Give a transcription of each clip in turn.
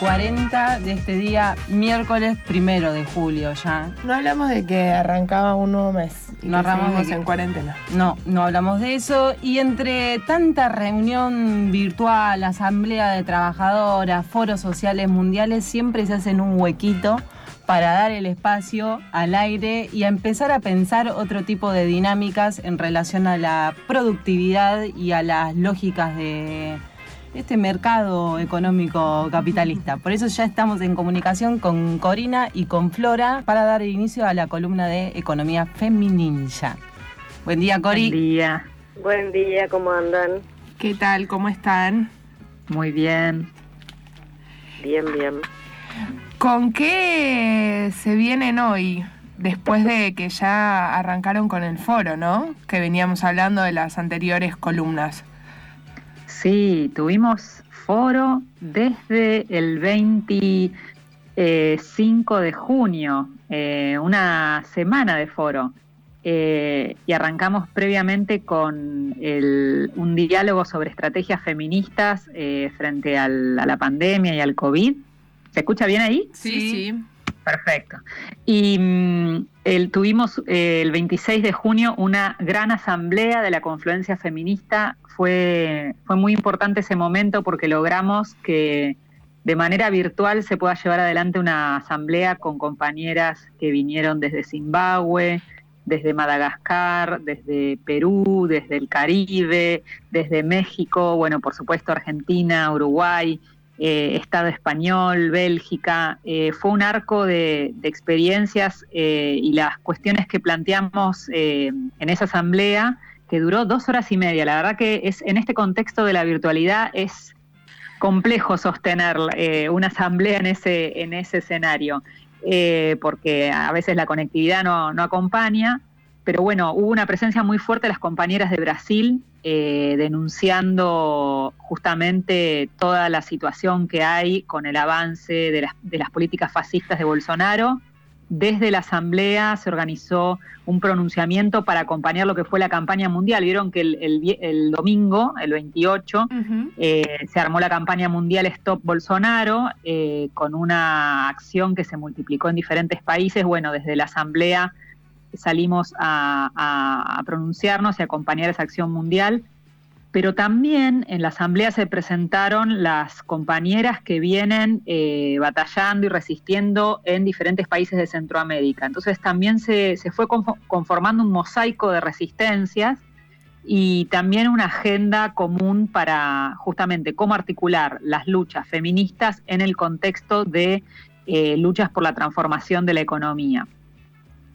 40 de este día, miércoles primero de julio ya. No hablamos de que arrancaba un nuevo mes. Y No que- en cuarentena. No, no hablamos de eso. Y entre tanta reunión virtual, asamblea de trabajadoras, foros sociales mundiales, siempre se hacen un huequito para dar el espacio al aire y a empezar a pensar otro tipo de dinámicas en relación a la productividad y a las lógicas de este mercado económico capitalista. Por eso ya estamos en comunicación con Corina y con Flora para dar inicio a la columna de Economía Feminilla. Buen día, Cori. Buen día, Buen día, ¿cómo andan? ¿Qué tal? ¿Cómo están? muy bien. Bien, bien. ¿Con qué se vienen hoy? Después de que ya arrancaron con el foro, ¿no? Que veníamos hablando de las anteriores columnas. Sí, tuvimos foro desde el 25 de junio, eh, una semana de foro. Eh, y arrancamos previamente con el- un diálogo sobre estrategias feministas eh, frente a la pandemia y al COVID. ¿Se escucha bien ahí? Sí, Perfecto. Y mm, el- tuvimos eh, el 26 de junio una gran asamblea de la confluencia feminista. Fue, fue muy importante ese momento porque logramos que de manera virtual se pueda llevar adelante una asamblea con compañeras que vinieron desde Zimbabue, desde Madagascar, desde Perú, desde el Caribe, desde México, bueno, por supuesto Argentina, Uruguay, eh, Estado español, Bélgica. Eh, fue un arco de, experiencias eh, y las cuestiones que planteamos eh, en esa asamblea, que duró dos horas y media. La verdad que es en este contexto de la virtualidad es complejo sostener una asamblea en ese, en ese escenario, porque a veces la conectividad no, no acompaña. Pero bueno, hubo una presencia muy fuerte de las compañeras de Brasil eh, denunciando justamente toda la situación que hay con el avance de las, de las políticas fascistas de Bolsonaro. Desde la Asamblea se organizó un pronunciamiento para acompañar lo que fue la campaña mundial. Vieron que el, el vie- el domingo, el 28, Ujú. eh, se armó la campaña mundial Stop Bolsonaro eh, con una acción que se multiplicó en diferentes países. Bueno, desde la Asamblea salimos a, a- a pronunciarnos y acompañar esa acción mundial, pero también en la Asamblea se presentaron las compañeras que vienen eh, batallando y resistiendo en diferentes países de Centroamérica. Entonces también se, se fue confo- conformando un mosaico de resistencias y también una agenda común para justamente cómo articular las luchas feministas en el contexto de eh, luchas por la transformación de la economía.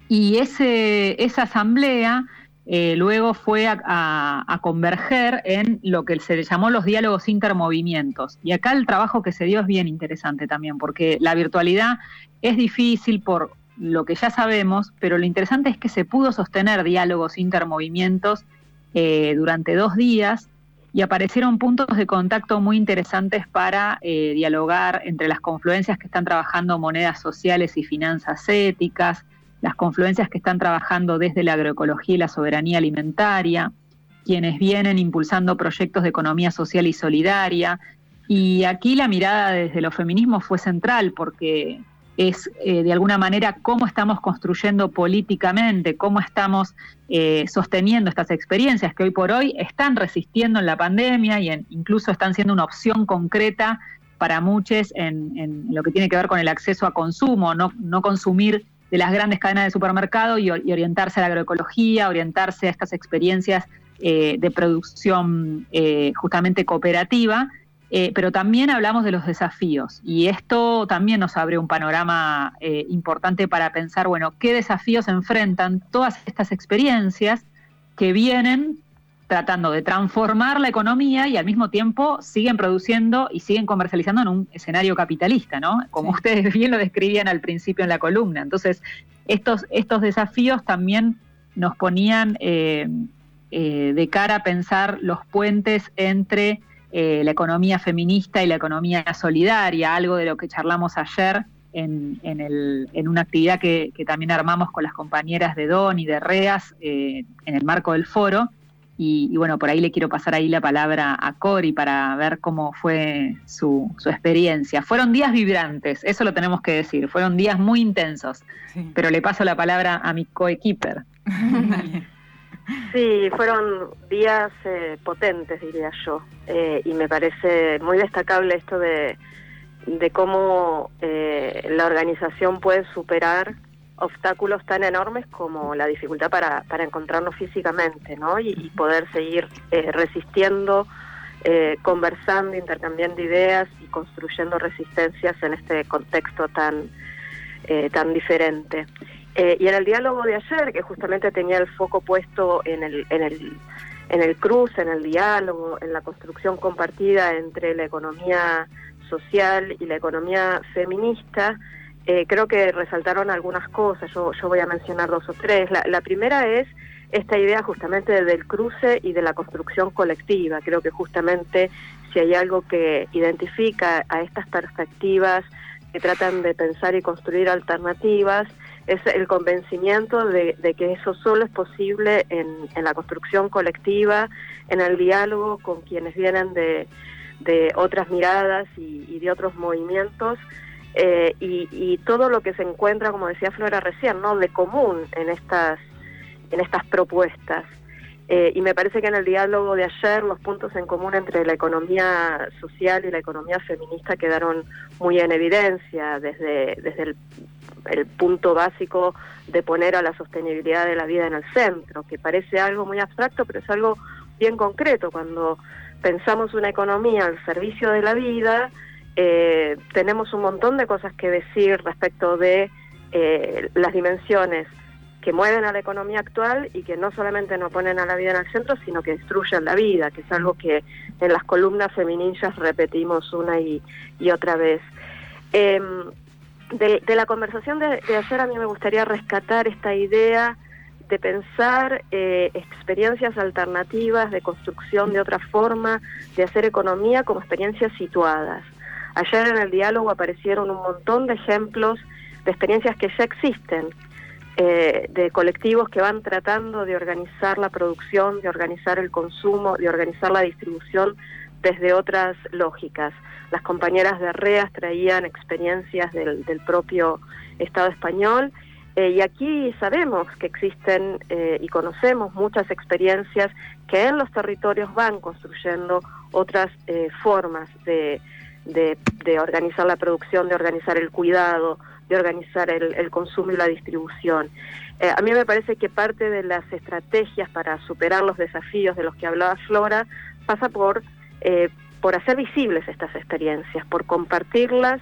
Y ese, esa asamblea eh, luego fue a, converger en lo que se llamó los diálogos intermovimientos. Y acá el trabajo que se dio es bien interesante también, porque la virtualidad es difícil por lo que ya sabemos, pero lo interesante es que se pudo sostener diálogos intermovimientos eh, durante dos días y aparecieron puntos de contacto muy interesantes para eh, dialogar entre las confluencias que están trabajando monedas sociales y finanzas éticas, las confluencias que están trabajando desde la agroecología y la soberanía alimentaria, quienes vienen impulsando proyectos de economía social y solidaria. Y aquí la mirada desde los feminismos fue central porque es eh, de alguna manera cómo estamos construyendo políticamente, cómo estamos eh, sosteniendo estas experiencias que hoy por hoy están resistiendo en la pandemia y incluso están siendo una opción concreta para muchos en, en lo que tiene que ver con el acceso a consumo, no, no consumir de las grandes cadenas de supermercado y, or- y orientarse a la agroecología, orientarse a estas experiencias eh, de producción eh, justamente cooperativa. Eh, pero también hablamos de los desafíos y esto también nos abre un panorama importante para pensar, bueno, qué desafíos enfrentan todas estas experiencias que vienen tratando de transformar la economía y al mismo tiempo siguen produciendo y siguen comercializando en un escenario capitalista, ¿no? Como Sí. ustedes bien lo describían al principio en la columna. Entonces, estos, estos desafíos también nos ponían eh, eh, de cara a pensar los puentes entre eh, la economía feminista y la economía solidaria, algo de lo que charlamos ayer en, en, el- en una actividad que, que también armamos con las compañeras de DON y de REAS eh, en el marco del foro, Y, bueno, por ahí le quiero pasar ahí la palabra a Cori para ver cómo fue su, experiencia. Fueron días vibrantes, eso lo tenemos que decir, fueron días muy intensos, pero le paso la palabra a mi coequiper. Sí, fueron días eh, potentes, diría yo, eh, y me parece muy destacable esto de, de cómo eh, la organización puede superar obstáculos tan enormes como la dificultad para, para encontrarnos físicamente, ¿no? Y, poder seguir resistiendo, conversando, intercambiando ideas y construyendo resistencias en este contexto tan, tan diferente. Eh, y en el diálogo de ayer, que justamente tenía el foco puesto en el, en el, en el cruce, en el diálogo, en la construcción compartida entre la economía social y la economía feminista, eh, creo que resaltaron algunas cosas, yo, yo voy a mencionar dos o tres. La, la primera es esta idea justamente del cruce y de la construcción colectiva. Creo que justamente si hay algo que identifica a estas perspectivas que tratan de pensar y construir alternativas, es el convencimiento de, que eso solo es posible en, la construcción colectiva, en el diálogo con quienes vienen de, otras miradas y, de otros movimientos. Eh, y, todo lo que se encuentra, como decía Flora recién, ¿no? de común en estas, en estas propuestas. Eh, y me parece que en el diálogo de ayer los puntos en común entre la economía social y la economía feminista quedaron muy en evidencia desde, desde el punto básico de poner a la sostenibilidad de la vida en el centro, que parece algo muy abstracto, pero es algo bien concreto. Cuando pensamos una economía al servicio de la vida, eh, tenemos un montón de cosas que decir respecto de eh, las dimensiones que mueven a la economía actual y que no solamente no ponen a la vida en el centro, sino que destruyen la vida, que es algo que en las columnas feminillas repetimos una y, otra vez. Em, de, la conversación de, ayer a mí me gustaría rescatar esta idea de pensar eh, experiencias alternativas, de construcción de otra forma, de hacer economía como experiencias situadas. Ayer en el diálogo aparecieron un montón de ejemplos de experiencias que ya existen, eh, de colectivos que van tratando de organizar la producción, de organizar el consumo, de organizar la distribución desde otras lógicas. Las compañeras de REAS traían experiencias del, propio Estado español eh, y aquí sabemos que existen eh, y conocemos muchas experiencias que en los territorios van construyendo otras formas de, de organizar la producción, de organizar el cuidado, de organizar el, consumo y la distribución. Eh, a mí me parece que parte de las estrategias para superar los desafíos de los que hablaba Flora pasa por, eh, por hacer visibles estas experiencias, por compartirlas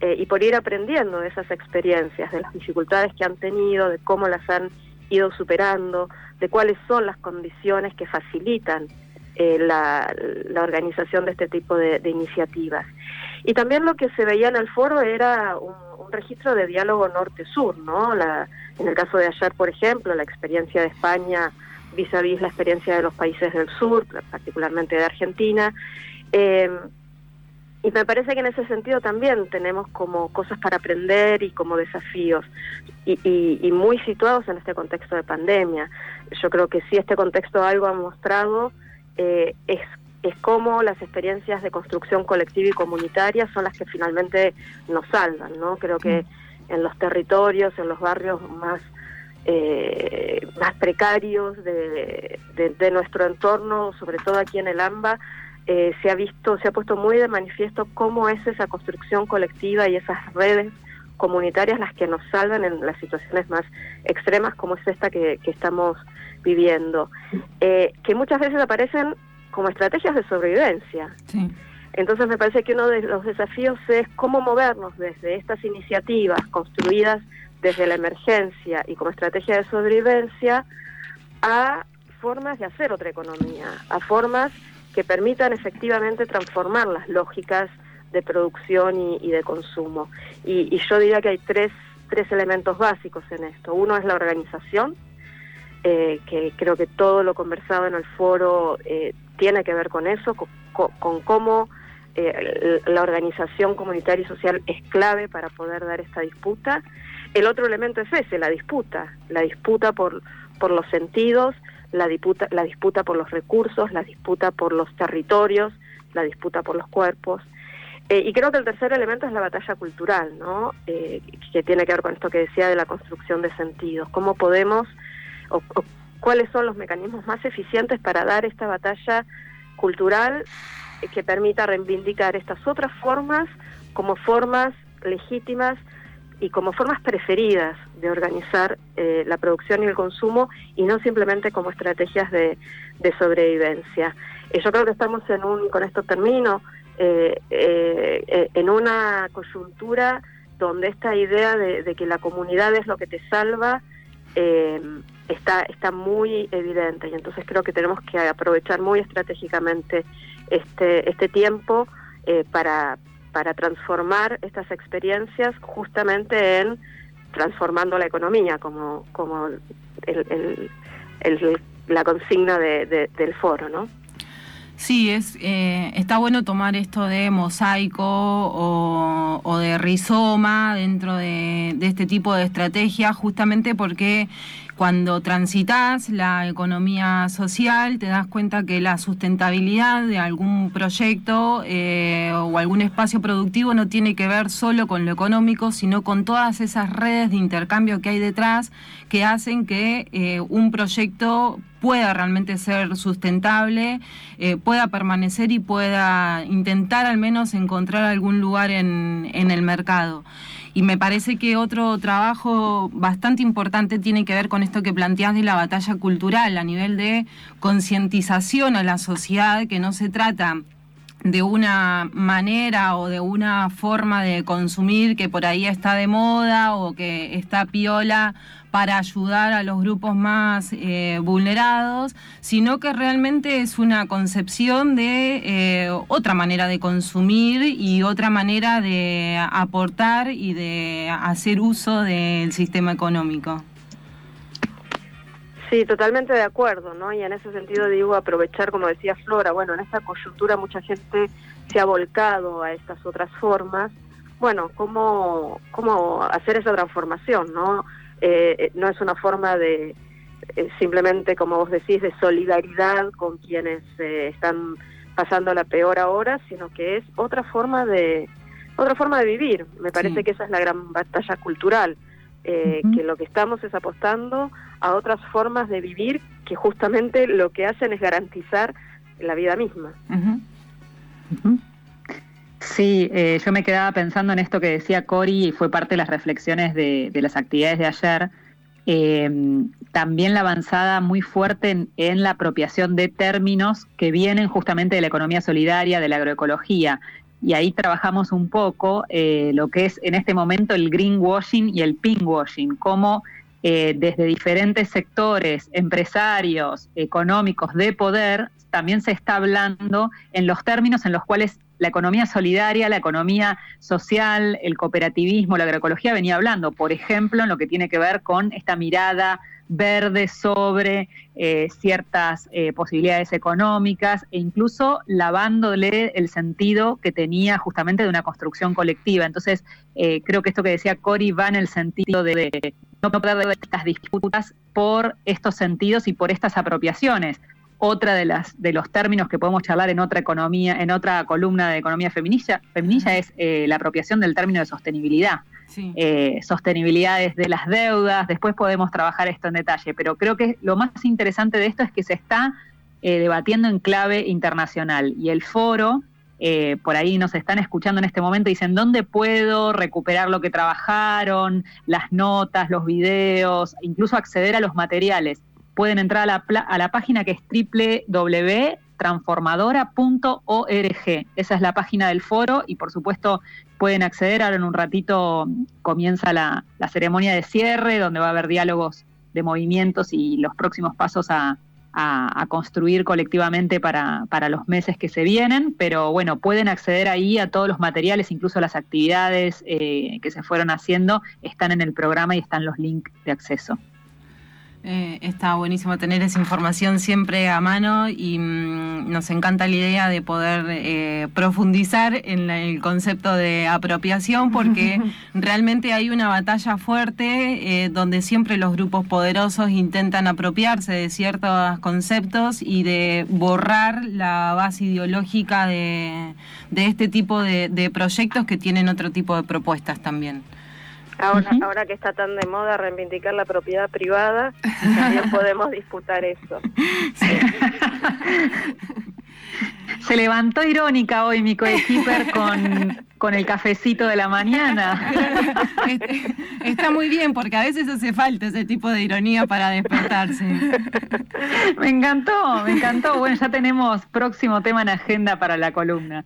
eh, y por ir aprendiendo de esas experiencias, de las dificultades que han tenido, de cómo las han ido superando, de cuáles son las condiciones que facilitan la, organización de este tipo de, de iniciativas. Y también lo que se veía en el foro era un registro de diálogo norte-sur, ¿no? La, en el caso de ayer, por ejemplo, la experiencia de España vis a vis la experiencia de los países del sur, particularmente de Argentina. Eh, y me parece que en ese sentido también tenemos como cosas para aprender y como desafíos, y, muy situados en este contexto de pandemia. Yo creo que si este contexto algo ha mostrado eh, es es cómo las experiencias de construcción colectiva y comunitaria son las que finalmente nos salvan, ¿no? Creo que en los territorios, en los barrios más eh, más precarios de, nuestro entorno, sobre todo aquí en el AMBA, eh, se ha visto, se ha puesto muy de manifiesto cómo es esa construcción colectiva y esas redes comunitarias las que nos salvan en las situaciones más extremas como es esta que, estamos viviendo, eh, que muchas veces aparecen como estrategias de sobrevivencia. Entonces me parece que uno de los desafíos es cómo movernos desde estas iniciativas construidas desde la emergencia y como estrategia de sobrevivencia a formas de hacer otra economía, a formas que permitan efectivamente transformar las lógicas de producción y, de consumo. Y, yo diría que hay tres, tres elementos básicos en esto. Uno es la organización, eh, que creo que todo lo conversado en el foro eh, tiene que ver con eso, con, cómo eh, la organización comunitaria y social es clave para poder dar esta disputa. El otro elemento es ese, la disputa, la disputa por, por los sentidos, la disputa, la disputa por los recursos, la disputa por los territorios, la disputa por los cuerpos. Eh, y creo que el tercer elemento es la batalla cultural, ¿no? Eh, que tiene que ver con esto que decía de la construcción de sentidos. ¿Cómo podemos, o, cuáles son los mecanismos más eficientes para dar esta batalla cultural que permita reivindicar estas otras formas como formas legítimas y como formas preferidas de organizar eh, la producción y el consumo y no simplemente como estrategias de, sobrevivencia. Y yo creo que estamos en un, con esto termino, eh, eh, en una coyuntura donde esta idea de, que la comunidad es lo que te salva está, está muy evidente y entonces creo que tenemos que aprovechar muy estratégicamente este, este tiempo para, para transformar estas experiencias justamente en transformando la economía, como, como la consigna del foro, ¿no? Sí, es, eh, está bueno tomar esto de mosaico o, de rizoma dentro de, este tipo de estrategia, justamente porque cuando transitas la economía social, te das cuenta que la sustentabilidad de algún proyecto eh, o algún espacio productivo no tiene que ver solo con lo económico, sino con todas esas redes de intercambio que hay detrás que hacen que eh, un proyecto pueda realmente ser sustentable, eh, pueda permanecer y pueda intentar al menos encontrar algún lugar en, en el mercado. Y me parece que otro trabajo bastante importante tiene que ver con esto que planteas de la batalla cultural a nivel de concientización a la sociedad, que no se trata de una manera o de una forma de consumir que por ahí está de moda o que está piola para ayudar a los grupos más eh, vulnerados, sino que realmente es una concepción de eh, otra manera de consumir y otra manera de aportar y de hacer uso del sistema económico. Sí, totalmente de acuerdo, ¿no? Y en ese sentido digo aprovechar, como decía Flora, bueno, en esta coyuntura mucha gente se ha volcado a estas otras formas. Bueno, ¿cómo, cómo hacer esa transformación, no? Eh, no es una forma de eh, simplemente, como vos decís, de solidaridad con quienes eh, están pasando la peor ahora, sino que es otra forma de otra forma de vivir. Me parece que esa es la gran batalla cultural, que lo que estamos es apostando a otras formas de vivir que justamente lo que hacen es garantizar la vida misma. Sí, eh, yo me quedaba pensando en esto que decía Cori y fue parte de las reflexiones de, las actividades de ayer. Em, también la avanzada muy fuerte en, la apropiación de términos que vienen justamente de la economía solidaria, de la agroecología. Y ahí trabajamos un poco eh, lo que es en este momento el greenwashing y el pinkwashing, cómo eh, desde diferentes sectores, empresarios, económicos, de poder, también se está hablando en los términos en los cuales la economía solidaria, la economía social, el cooperativismo, la agroecología venía hablando, por ejemplo, en lo que tiene que ver con esta mirada verde sobre eh, ciertas eh, posibilidades económicas e incluso lavándole el sentido que tenía justamente de una construcción colectiva. Entonces, eh, creo que esto que decía Cori va en el sentido de no perder estas disputas por estos sentidos y por estas apropiaciones otra de las de los términos que podemos charlar en otra economía, en otra columna de economía feminista, feminista es eh, la apropiación del término de sostenibilidad. Eh, sostenibilidad de las deudas, después podemos trabajar esto en detalle, pero creo que lo más interesante de esto es que se está eh, debatiendo en clave internacional y el foro, por ahí nos están escuchando en este momento, dicen, ¿dónde puedo recuperar lo que trabajaron, las notas, los videos, incluso acceder a los materiales? Pueden entrar a la, a la página que es www.transformadora.org. Esa es la página del foro y por supuesto pueden acceder. Ahora en un ratito comienza la, ceremonia de cierre donde va a haber diálogos de movimientos y los próximos pasos a, construir colectivamente para, los meses que se vienen, pero bueno, pueden acceder ahí a todos los materiales, incluso las actividades eh, que se fueron haciendo, están en el programa y están los links de acceso. Eh, está buenísimo tener esa información siempre a mano y mm, nos encanta la idea de poder eh, profundizar en el concepto de apropiación porque realmente hay una batalla fuerte eh, donde siempre los grupos poderosos intentan apropiarse de ciertos conceptos y de borrar la base ideológica de, este tipo de proyectos que tienen otro tipo de propuestas también. Ahora, ahora que está tan de moda reivindicar la propiedad privada, también podemos disputar eso. Se levantó irónica hoy mi coequiper con, con el cafecito de la mañana. Está muy bien porque a veces hace falta ese tipo de ironía para despertarse. Me encantó, me encantó. Bueno, ya tenemos próximo tema en agenda para la columna.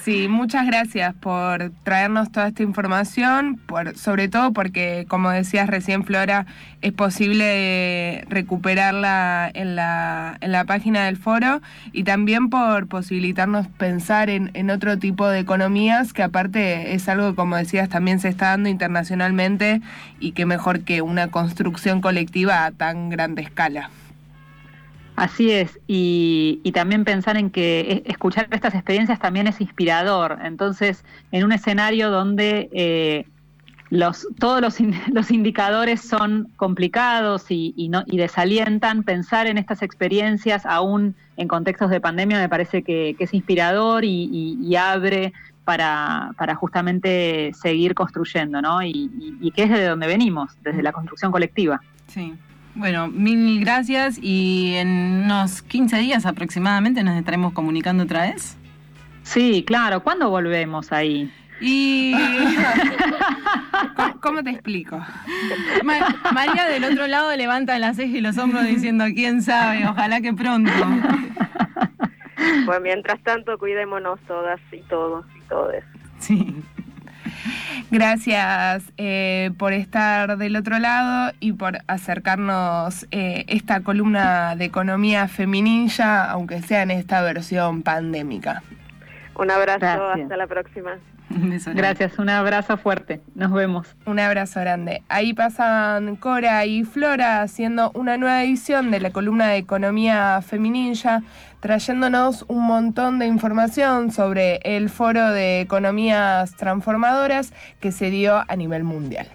Sí, muchas gracias por traernos toda esta información, por, sobre todo porque, como decías recién, Flora, es posible recuperarla en la, en la página del foro y también por posibilitarnos pensar en, en otro tipo de economías, que aparte es algo, como decías, también se está dando internacionalmente y que mejor que una construcción colectiva a tan grande escala. Así es, y, también pensar en que escuchar estas experiencias también es inspirador. Entonces, en un escenario donde eh, los, todos los, los, indicadores son complicados y, no, y desalientan, pensar en estas experiencias aún en contextos de pandemia me parece que, es inspirador y, abre para, para, justamente seguir construyendo, ¿no? Y, y que es de donde venimos, desde la construcción colectiva. Sí. Bueno, mil gracias y en unos 15 días aproximadamente nos estaremos comunicando otra vez. Sí, claro. ¿Cuándo volvemos ahí? Y. ¿Cómo, te explico? María del otro lado levanta las cejas y los hombros diciendo, quién sabe, ojalá que pronto. Pues mientras tanto, cuidémonos todas y todos y todes. Sí. Gracias eh, por estar del otro lado y por acercarnos eh, esta columna de economía feminilla, aunque sea en esta versión pandémica. Un abrazo, hasta la próxima. Gracias, un abrazo fuerte. Nos vemos. Un abrazo grande. Ahí pasan Cora y Flora haciendo una nueva edición de la columna de Economía Femininja, trayéndonos un montón de información sobre el foro de economías transformadoras que se dio a nivel mundial.